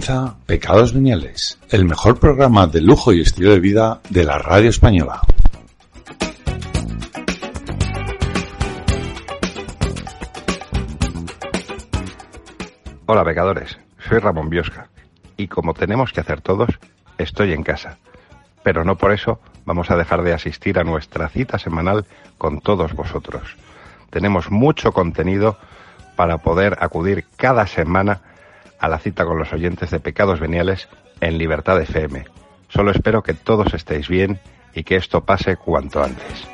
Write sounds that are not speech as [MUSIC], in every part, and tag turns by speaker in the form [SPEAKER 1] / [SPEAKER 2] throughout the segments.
[SPEAKER 1] Comienza Pecados Veniales, el mejor programa de lujo y estilo de vida de la radio española.
[SPEAKER 2] Hola pecadores, soy Ramón Biosca y como tenemos que hacer todos, estoy en casa. Pero no por eso vamos a dejar de asistir a nuestra cita semanal con todos vosotros. Tenemos mucho contenido para poder acudir cada semana a la cita con los oyentes de Pecados Veniales en Libertad FM. Solo espero que todos estéis bien y que esto pase cuanto antes.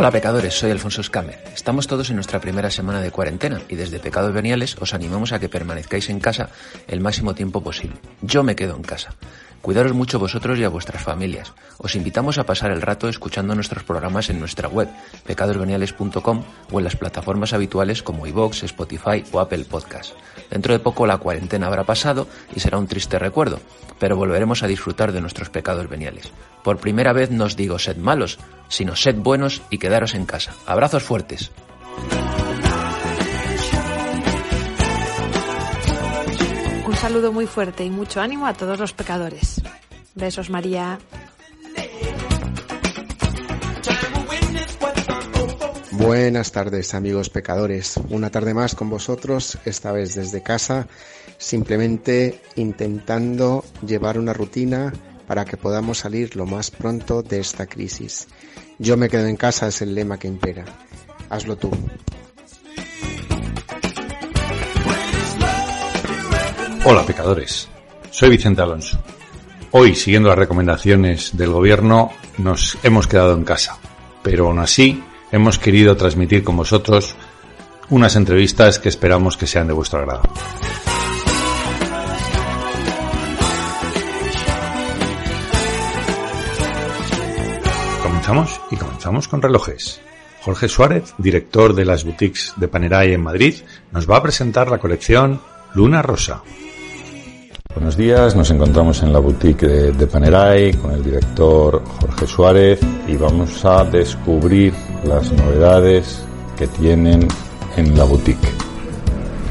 [SPEAKER 3] Hola pecadores, soy Alfonso Escamer. Estamos todos en nuestra primera semana de cuarentena y desde Pecados Veniales os animamos a que permanezcáis en casa el máximo tiempo posible. Yo me quedo en casa. Cuidaros mucho vosotros y a vuestras familias. Os invitamos a pasar el rato escuchando nuestros programas en nuestra web, pecadosveniales.com o en las plataformas habituales como iVoox, Spotify o Apple Podcast. Dentro de poco la cuarentena habrá pasado y será un triste recuerdo, pero volveremos a disfrutar de nuestros pecados veniales. Por primera vez no os digo sed malos, sino sed buenos y quedaros en casa. Abrazos fuertes.
[SPEAKER 4] Un saludo muy fuerte y mucho ánimo a todos los pecadores. Besos, María.
[SPEAKER 5] Buenas tardes amigos pecadores, una tarde más con vosotros, esta vez desde casa, simplemente intentando llevar una rutina para que podamos salir lo más pronto de esta crisis. Yo me quedo en casa es el lema que impera. Hazlo tú.
[SPEAKER 1] Hola pecadores, soy Vicente Alonso. Hoy, siguiendo las recomendaciones del gobierno, nos hemos quedado en casa, pero aún así hemos querido transmitir con vosotros unas entrevistas que esperamos que sean de vuestro agrado. Comenzamos y comenzamos con relojes. Jorge Suárez, director de las boutiques de Panerai en Madrid, nos va a presentar la colección Luna Rosa.
[SPEAKER 6] Buenos días, nos encontramos en la boutique de, de, Panerai con el director Jorge Suárez y vamos a descubrir las novedades que tienen en la boutique.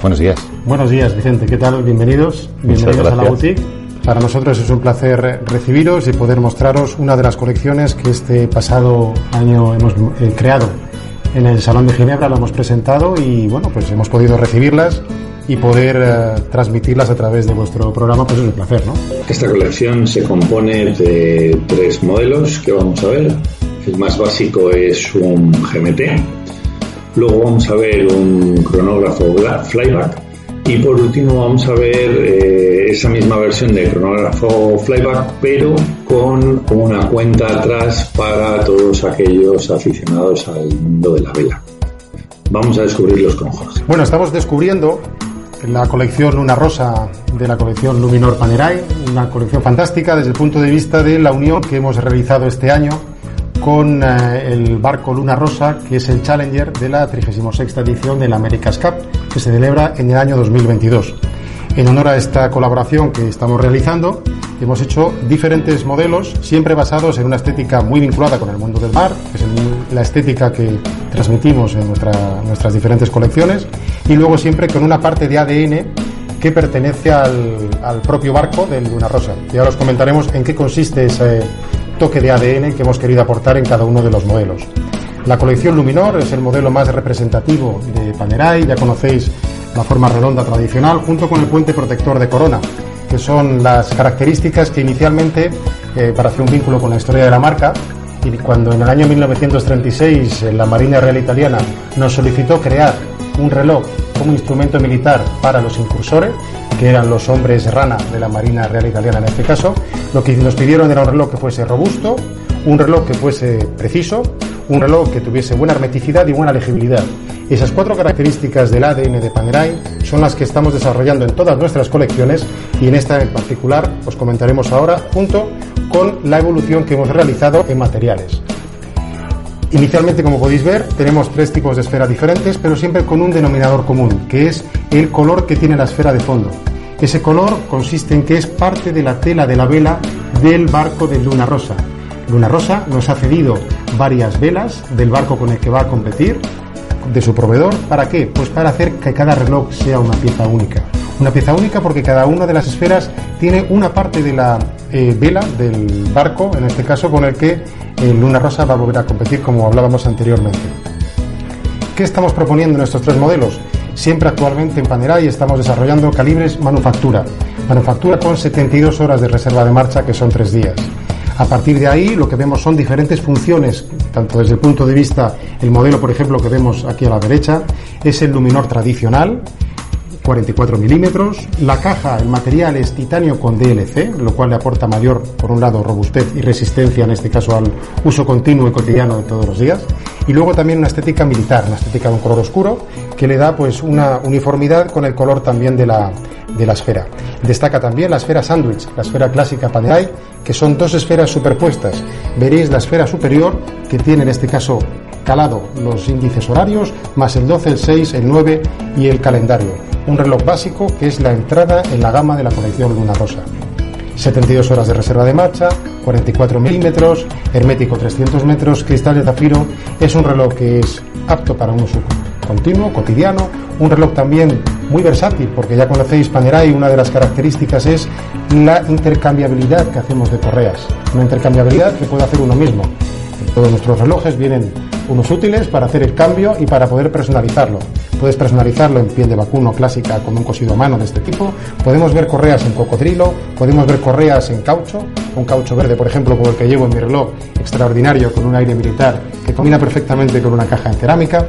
[SPEAKER 6] Buenos días.
[SPEAKER 7] Buenos días, Vicente, ¿qué tal? Bienvenidos, bienvenidos a la boutique. Para nosotros es un placer recibiros y poder mostraros una de las colecciones que este pasado año hemos eh, creado. En el Salón de Ginebra lo hemos presentado y bueno, pues hemos podido recibirlas y poder eh, transmitirlas a través de vuestro programa, pues es un placer, ¿no?
[SPEAKER 8] Esta colección se compone de tres modelos que vamos a ver. El más básico es un GMT, luego vamos a ver un cronógrafo flyback y por último vamos a ver eh, esa misma versión de cronógrafo flyback pero con una cuenta atrás para todos aquellos aficionados al mundo de la vela. Vamos a descubrirlos con Jorge.
[SPEAKER 7] Bueno, estamos descubriendo la colección Luna Rosa de la colección Luminor Panerai, una colección fantástica desde el punto de vista de la unión que hemos realizado este año con eh, el barco Luna Rosa, que es el Challenger de la 36 edición del America's Cup, que se celebra en el año 2022. En honor a esta colaboración que estamos realizando, hemos hecho diferentes modelos, siempre basados en una estética muy vinculada con el mundo del mar, que es el, la estética que transmitimos en nuestra, nuestras diferentes colecciones, y luego siempre con una parte de ADN que pertenece al, al propio barco del Luna Rosa. Y ahora os comentaremos en qué consiste ese toque de ADN que hemos querido aportar en cada uno de los modelos. La colección Luminor es el modelo más representativo de Panerai, ya conocéis la forma redonda tradicional, junto con el puente protector de corona, que son las características que inicialmente, eh, para hacer un vínculo con la historia de la marca, y cuando en el año 1936 la Marina Real Italiana nos solicitó crear un reloj como instrumento militar para los incursores, que eran los hombres rana de la Marina Real Italiana en este caso, lo que nos pidieron era un reloj que fuese robusto, un reloj que fuese preciso, un reloj que tuviese buena hermeticidad y buena legibilidad. Esas cuatro características del ADN de Panerai son las que estamos desarrollando en todas nuestras colecciones y en esta en particular os comentaremos ahora junto con la evolución que hemos realizado en materiales. Inicialmente, como podéis ver, tenemos tres tipos de esfera diferentes, pero siempre con un denominador común, que es el color que tiene la esfera de fondo. Ese color consiste en que es parte de la tela de la vela del barco de Luna Rosa. Luna Rosa nos ha cedido varias velas del barco con el que va a competir, de su proveedor. ¿Para qué? Pues para hacer que cada reloj sea una pieza única. Una pieza única porque cada una de las esferas tiene una parte de la eh, vela del barco, en este caso con el que Luna Rosa va a volver a competir como hablábamos anteriormente. ¿Qué estamos proponiendo en estos tres modelos? Siempre actualmente en Panerai estamos desarrollando calibres manufactura. Manufactura con 72 horas de reserva de marcha que son tres días. A partir de ahí lo que vemos son diferentes funciones, tanto desde el punto de vista, el modelo por ejemplo que vemos aquí a la derecha, es el luminor tradicional, 44 milímetros. La caja, el material es titanio con DLC, lo cual le aporta mayor, por un lado, robustez y resistencia, en este caso, al uso continuo y cotidiano de todos los días. Y luego también una estética militar, una estética de un color oscuro, que le da pues una uniformidad con el color también de la, de la esfera. Destaca también la esfera sándwich, la esfera clásica Panerai, que son dos esferas superpuestas. Veréis la esfera superior, que tiene en este caso calado los índices horarios, más el 12, el 6, el 9 y el calendario. Un reloj básico que es la entrada en la gama de la colección Luna Rosa. 72 horas de reserva de marcha, 44 milímetros, hermético 300 metros, cristal de zafiro. Es un reloj que es apto para un uso continuo, cotidiano, un reloj también muy versátil, porque ya conocéis Panerai, una de las características es la intercambiabilidad que hacemos de correas, una intercambiabilidad que puede hacer uno mismo. Todos nuestros relojes vienen unos útiles para hacer el cambio y para poder personalizarlo. Puedes personalizarlo en piel de vacuno clásica con un cosido a mano de este tipo. Podemos ver correas en cocodrilo, podemos ver correas en caucho, un caucho verde, por ejemplo, como el que llevo en mi reloj, extraordinario, con un aire militar que combina perfectamente con una caja en cerámica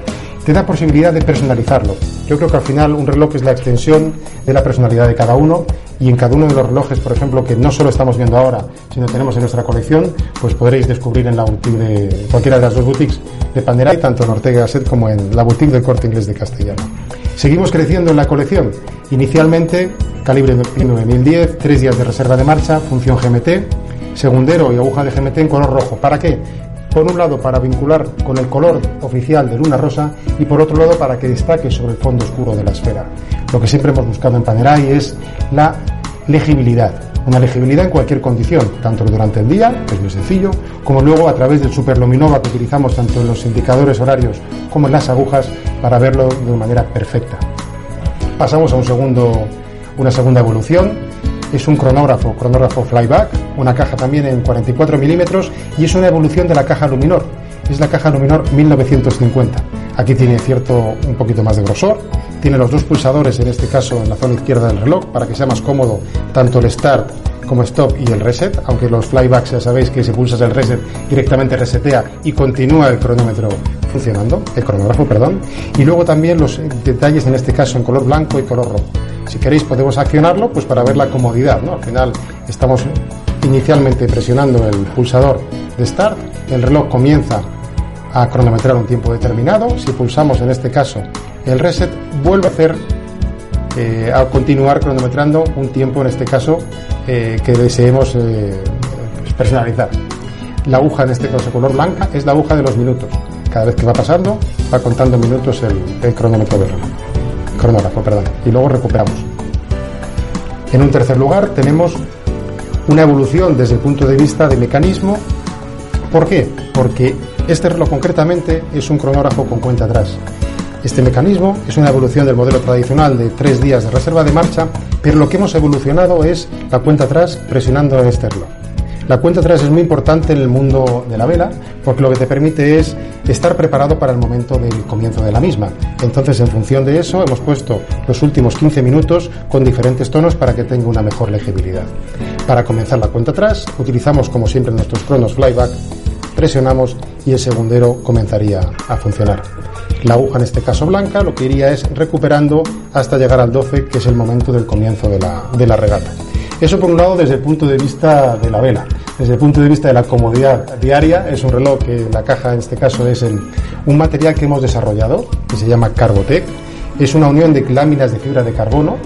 [SPEAKER 7] te da posibilidad de personalizarlo. Yo creo que al final un reloj es la extensión de la personalidad de cada uno y en cada uno de los relojes, por ejemplo, que no solo estamos viendo ahora, sino tenemos en nuestra colección, pues podréis descubrir en la boutique de cualquiera de las dos boutiques de Panerai, tanto en Ortega Set como en la boutique del Corte Inglés de Castellano. Seguimos creciendo en la colección. Inicialmente, calibre 9010, tres días de reserva de marcha, función GMT, segundero y aguja de GMT en color rojo. ¿Para qué? Por un lado para vincular con el color oficial de Luna Rosa y por otro lado para que destaque sobre el fondo oscuro de la esfera. Lo que siempre hemos buscado en Panerai es la legibilidad, una legibilidad en cualquier condición, tanto durante el día, que es muy sencillo, como luego a través del superluminova que utilizamos tanto en los indicadores horarios como en las agujas para verlo de manera perfecta. Pasamos a un segundo, una segunda evolución es un cronógrafo, cronógrafo flyback, una caja también en 44 milímetros y es una evolución de la caja Luminor. Es la caja Luminor 1950. Aquí tiene cierto un poquito más de grosor, tiene los dos pulsadores en este caso en la zona izquierda del reloj para que sea más cómodo tanto el start como stop y el reset, aunque los flybacks ya sabéis que si pulsas el reset directamente resetea y continúa el cronómetro funcionando, el cronógrafo, perdón, y luego también los detalles en este caso en color blanco y color rojo. Si queréis podemos accionarlo pues para ver la comodidad, ¿no? Al final estamos inicialmente presionando el pulsador de start, el reloj comienza a cronometrar un tiempo determinado, si pulsamos en este caso el reset vuelve a hacer eh, a continuar cronometrando un tiempo en este caso eh, que deseemos eh, personalizar. La aguja en este caso color blanca es la aguja de los minutos. Cada vez que va pasando va contando minutos el, el cronómetro del reloj cronógrafo, perdón, y luego recuperamos. En un tercer lugar tenemos una evolución desde el punto de vista de mecanismo. ¿Por qué? Porque este reloj concretamente es un cronógrafo con cuenta atrás. Este mecanismo es una evolución del modelo tradicional de tres días de reserva de marcha, pero lo que hemos evolucionado es la cuenta atrás presionando en este reloj. La cuenta atrás es muy importante en el mundo de la vela porque lo que te permite es estar preparado para el momento del comienzo de la misma. Entonces, en función de eso, hemos puesto los últimos 15 minutos con diferentes tonos para que tenga una mejor legibilidad. Para comenzar la cuenta atrás, utilizamos como siempre nuestros cronos flyback, presionamos y el segundero comenzaría a funcionar. La aguja, en este caso blanca, lo que iría es recuperando hasta llegar al 12, que es el momento del comienzo de la, de la regata. Eso por un lado desde el punto de vista de la vela. Desde el punto de vista de la comodidad diaria, es un reloj que la caja en este caso es el, un material que hemos desarrollado, que se llama Carbotec. Es una unión de láminas de fibra de carbono,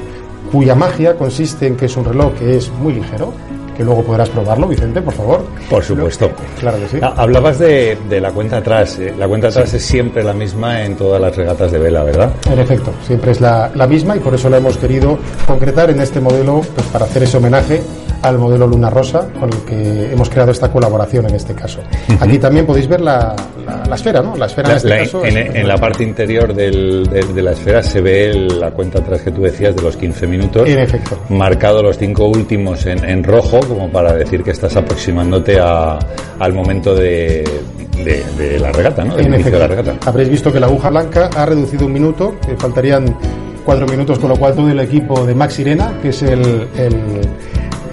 [SPEAKER 7] cuya magia consiste en que es un reloj que es muy ligero, que luego podrás probarlo, Vicente, por favor.
[SPEAKER 1] Por supuesto.
[SPEAKER 7] Claro que sí.
[SPEAKER 1] Hablabas de, de la cuenta atrás. eh. La cuenta atrás es siempre la misma en todas las regatas de vela, ¿verdad?
[SPEAKER 7] En efecto, siempre es la, la misma y por eso la hemos querido concretar en este modelo pues, para hacer ese homenaje al modelo Luna Rosa con el que hemos creado esta colaboración en este caso. Aquí también podéis ver la, la- la esfera, ¿no? La esfera en este caso
[SPEAKER 1] en,
[SPEAKER 7] es-
[SPEAKER 1] en la parte interior del- de, de la esfera se ve la cuenta atrás que tú decías de los 15 minutos.
[SPEAKER 7] En efecto.
[SPEAKER 1] Marcado los cinco últimos en, en rojo, como para decir que estás aproximándote a- al momento de, de- de la regata, ¿no? Del
[SPEAKER 7] En
[SPEAKER 1] inicio de la
[SPEAKER 7] efecto.
[SPEAKER 1] regata.
[SPEAKER 7] Habréis visto que la aguja blanca ha reducido un minuto, que faltarían cuatro minutos, con lo cual todo el equipo de Max Irena, que es el, el-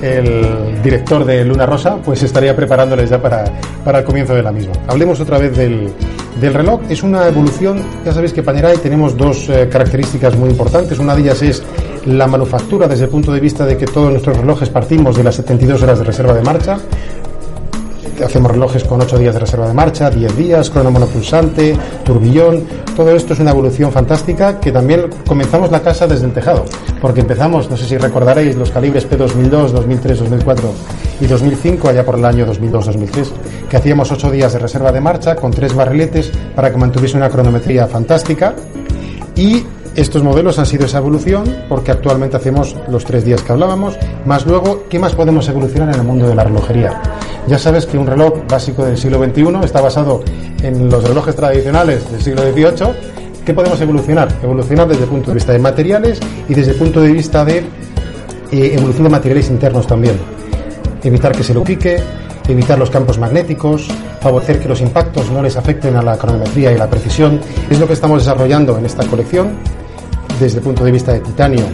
[SPEAKER 7] el director de Luna Rosa, pues estaría preparándoles ya para, para el comienzo de la misma. Hablemos otra vez del, del reloj. Es una evolución, ya sabéis que Panerai tenemos dos eh, características muy importantes. Una de ellas es la manufactura desde el punto de vista de que todos nuestros relojes partimos de las 72 horas de reserva de marcha hacemos relojes con 8 días de reserva de marcha, 10 días, crono monopulsante, turbillón. Todo esto es una evolución fantástica que también comenzamos la casa desde el tejado. Porque empezamos, no sé si recordaréis, los calibres P2002, 2003, 2004 y 2005, allá por el año 2002-2003, que hacíamos 8 días de reserva de marcha con tres barriletes para que mantuviese una cronometría fantástica. Y estos modelos han sido esa evolución porque actualmente hacemos los tres días que hablábamos, más luego, ¿qué más podemos evolucionar en el mundo de la relojería? Ya sabes que un reloj básico del siglo XXI está basado en los relojes tradicionales del siglo XVIII. ¿Qué podemos evolucionar? Evolucionar desde el punto de vista de materiales y desde el punto de vista de eh, evolución de materiales internos también. Evitar que se lo pique, evitar los campos magnéticos, favorecer que los impactos no les afecten a la cronometría y la precisión. Es lo que estamos desarrollando en esta colección desde el punto de vista de titanio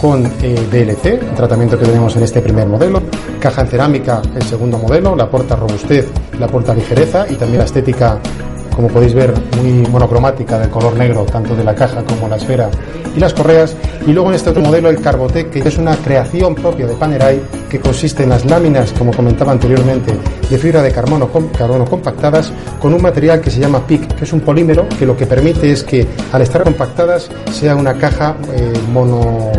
[SPEAKER 7] con eh, el tratamiento que tenemos en este primer modelo, caja en cerámica, el segundo modelo, la porta robustez, la porta ligereza y también la estética, como podéis ver, muy monocromática del color negro, tanto de la caja como la esfera y las correas. Y luego en este otro modelo, el Carbotec, que es una creación propia de Panerai, que consiste en las láminas, como comentaba anteriormente, de fibra de carbono, com- carbono compactadas con un material que se llama PIC, que es un polímero que lo que permite es que al estar compactadas sea una caja eh, mono-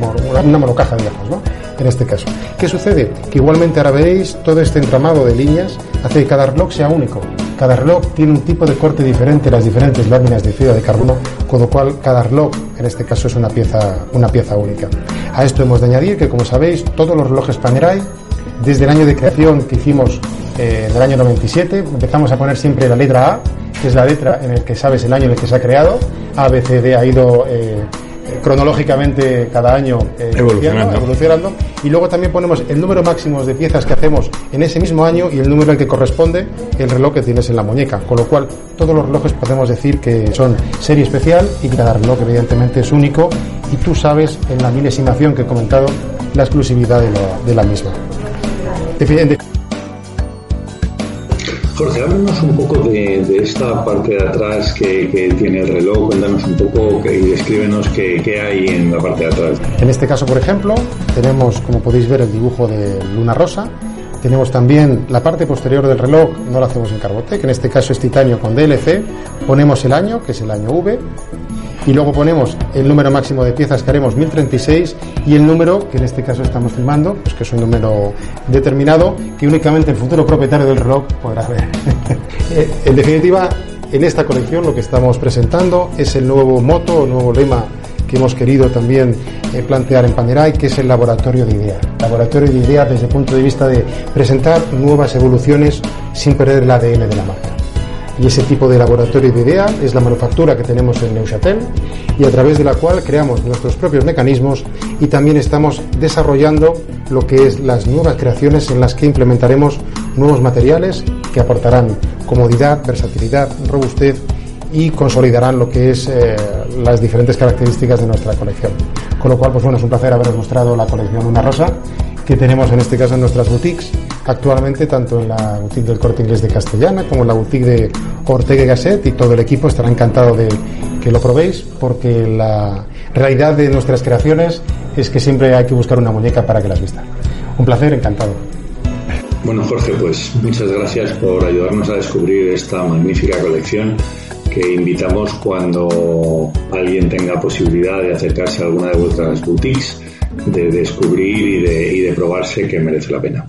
[SPEAKER 7] una- monocaja, digamos, ¿no? En este caso. ¿Qué sucede? Que igualmente ahora veréis todo este entramado de líneas hace que cada reloj sea único. Cada reloj tiene un tipo de corte diferente, las diferentes láminas de fibra de carbono, con lo cual cada reloj, en este caso, es una pieza, una pieza única. A esto hemos de añadir que, como sabéis, todos los relojes Panerai, desde el año de creación que hicimos eh, del año 97, empezamos a poner siempre la letra A, que es la letra en el que sabes el año en el que se ha creado. A, B, C, D ha ido eh, cronológicamente cada año eh,
[SPEAKER 1] Evolucionando.
[SPEAKER 7] evolucionando. Y luego también ponemos el número máximo de piezas que hacemos en ese mismo año y el número al que corresponde el reloj que tienes en la muñeca. Con lo cual, todos los relojes podemos decir que son serie especial y cada reloj evidentemente es único y tú sabes en la milesimación que he comentado la exclusividad de la, de la misma.
[SPEAKER 8] Jorge, háblanos un poco de, de esta parte de atrás que, que tiene el reloj, cuéntanos un poco y descríbenos qué, qué hay en la parte de atrás.
[SPEAKER 7] En este caso, por ejemplo, tenemos, como podéis ver, el dibujo de Luna Rosa. Tenemos también la parte posterior del reloj, no la hacemos en Carbotec, en este caso es titanio con DLC. Ponemos el año, que es el año V. Y luego ponemos el número máximo de piezas que haremos 1036 y el número que en este caso estamos filmando, pues que es un número determinado que únicamente el futuro propietario del reloj podrá ver. [LAUGHS] Eh, en definitiva, en esta colección lo que estamos presentando es el nuevo moto, el nuevo lema que hemos querido también eh, plantear en Panerai, que es el laboratorio de idea. Laboratorio de idea desde el punto de vista de presentar nuevas evoluciones sin perder el ADN de la marca. Y ese tipo de laboratorio de idea es la manufactura que tenemos en Neuchâtel y a través de la cual creamos nuestros propios mecanismos y también estamos desarrollando lo que es las nuevas creaciones en las que implementaremos nuevos materiales que aportarán comodidad, versatilidad, robustez y consolidarán lo que es eh, las diferentes características de nuestra colección. Con lo cual, pues bueno, es un placer haberos mostrado la colección Una Rosa que tenemos en este caso en nuestras boutiques actualmente, tanto en la boutique del Corte Inglés de Castellana como en la boutique de Ortega y Gasset y todo el equipo estará encantado de que lo probéis porque la realidad de nuestras creaciones es que siempre hay que buscar una muñeca para que las vista. Un placer, encantado.
[SPEAKER 8] Bueno, Jorge, pues muchas gracias por ayudarnos a descubrir esta magnífica colección que invitamos cuando alguien tenga posibilidad de acercarse a alguna de vuestras boutiques, de descubrir y de, y de probarse que merece la pena.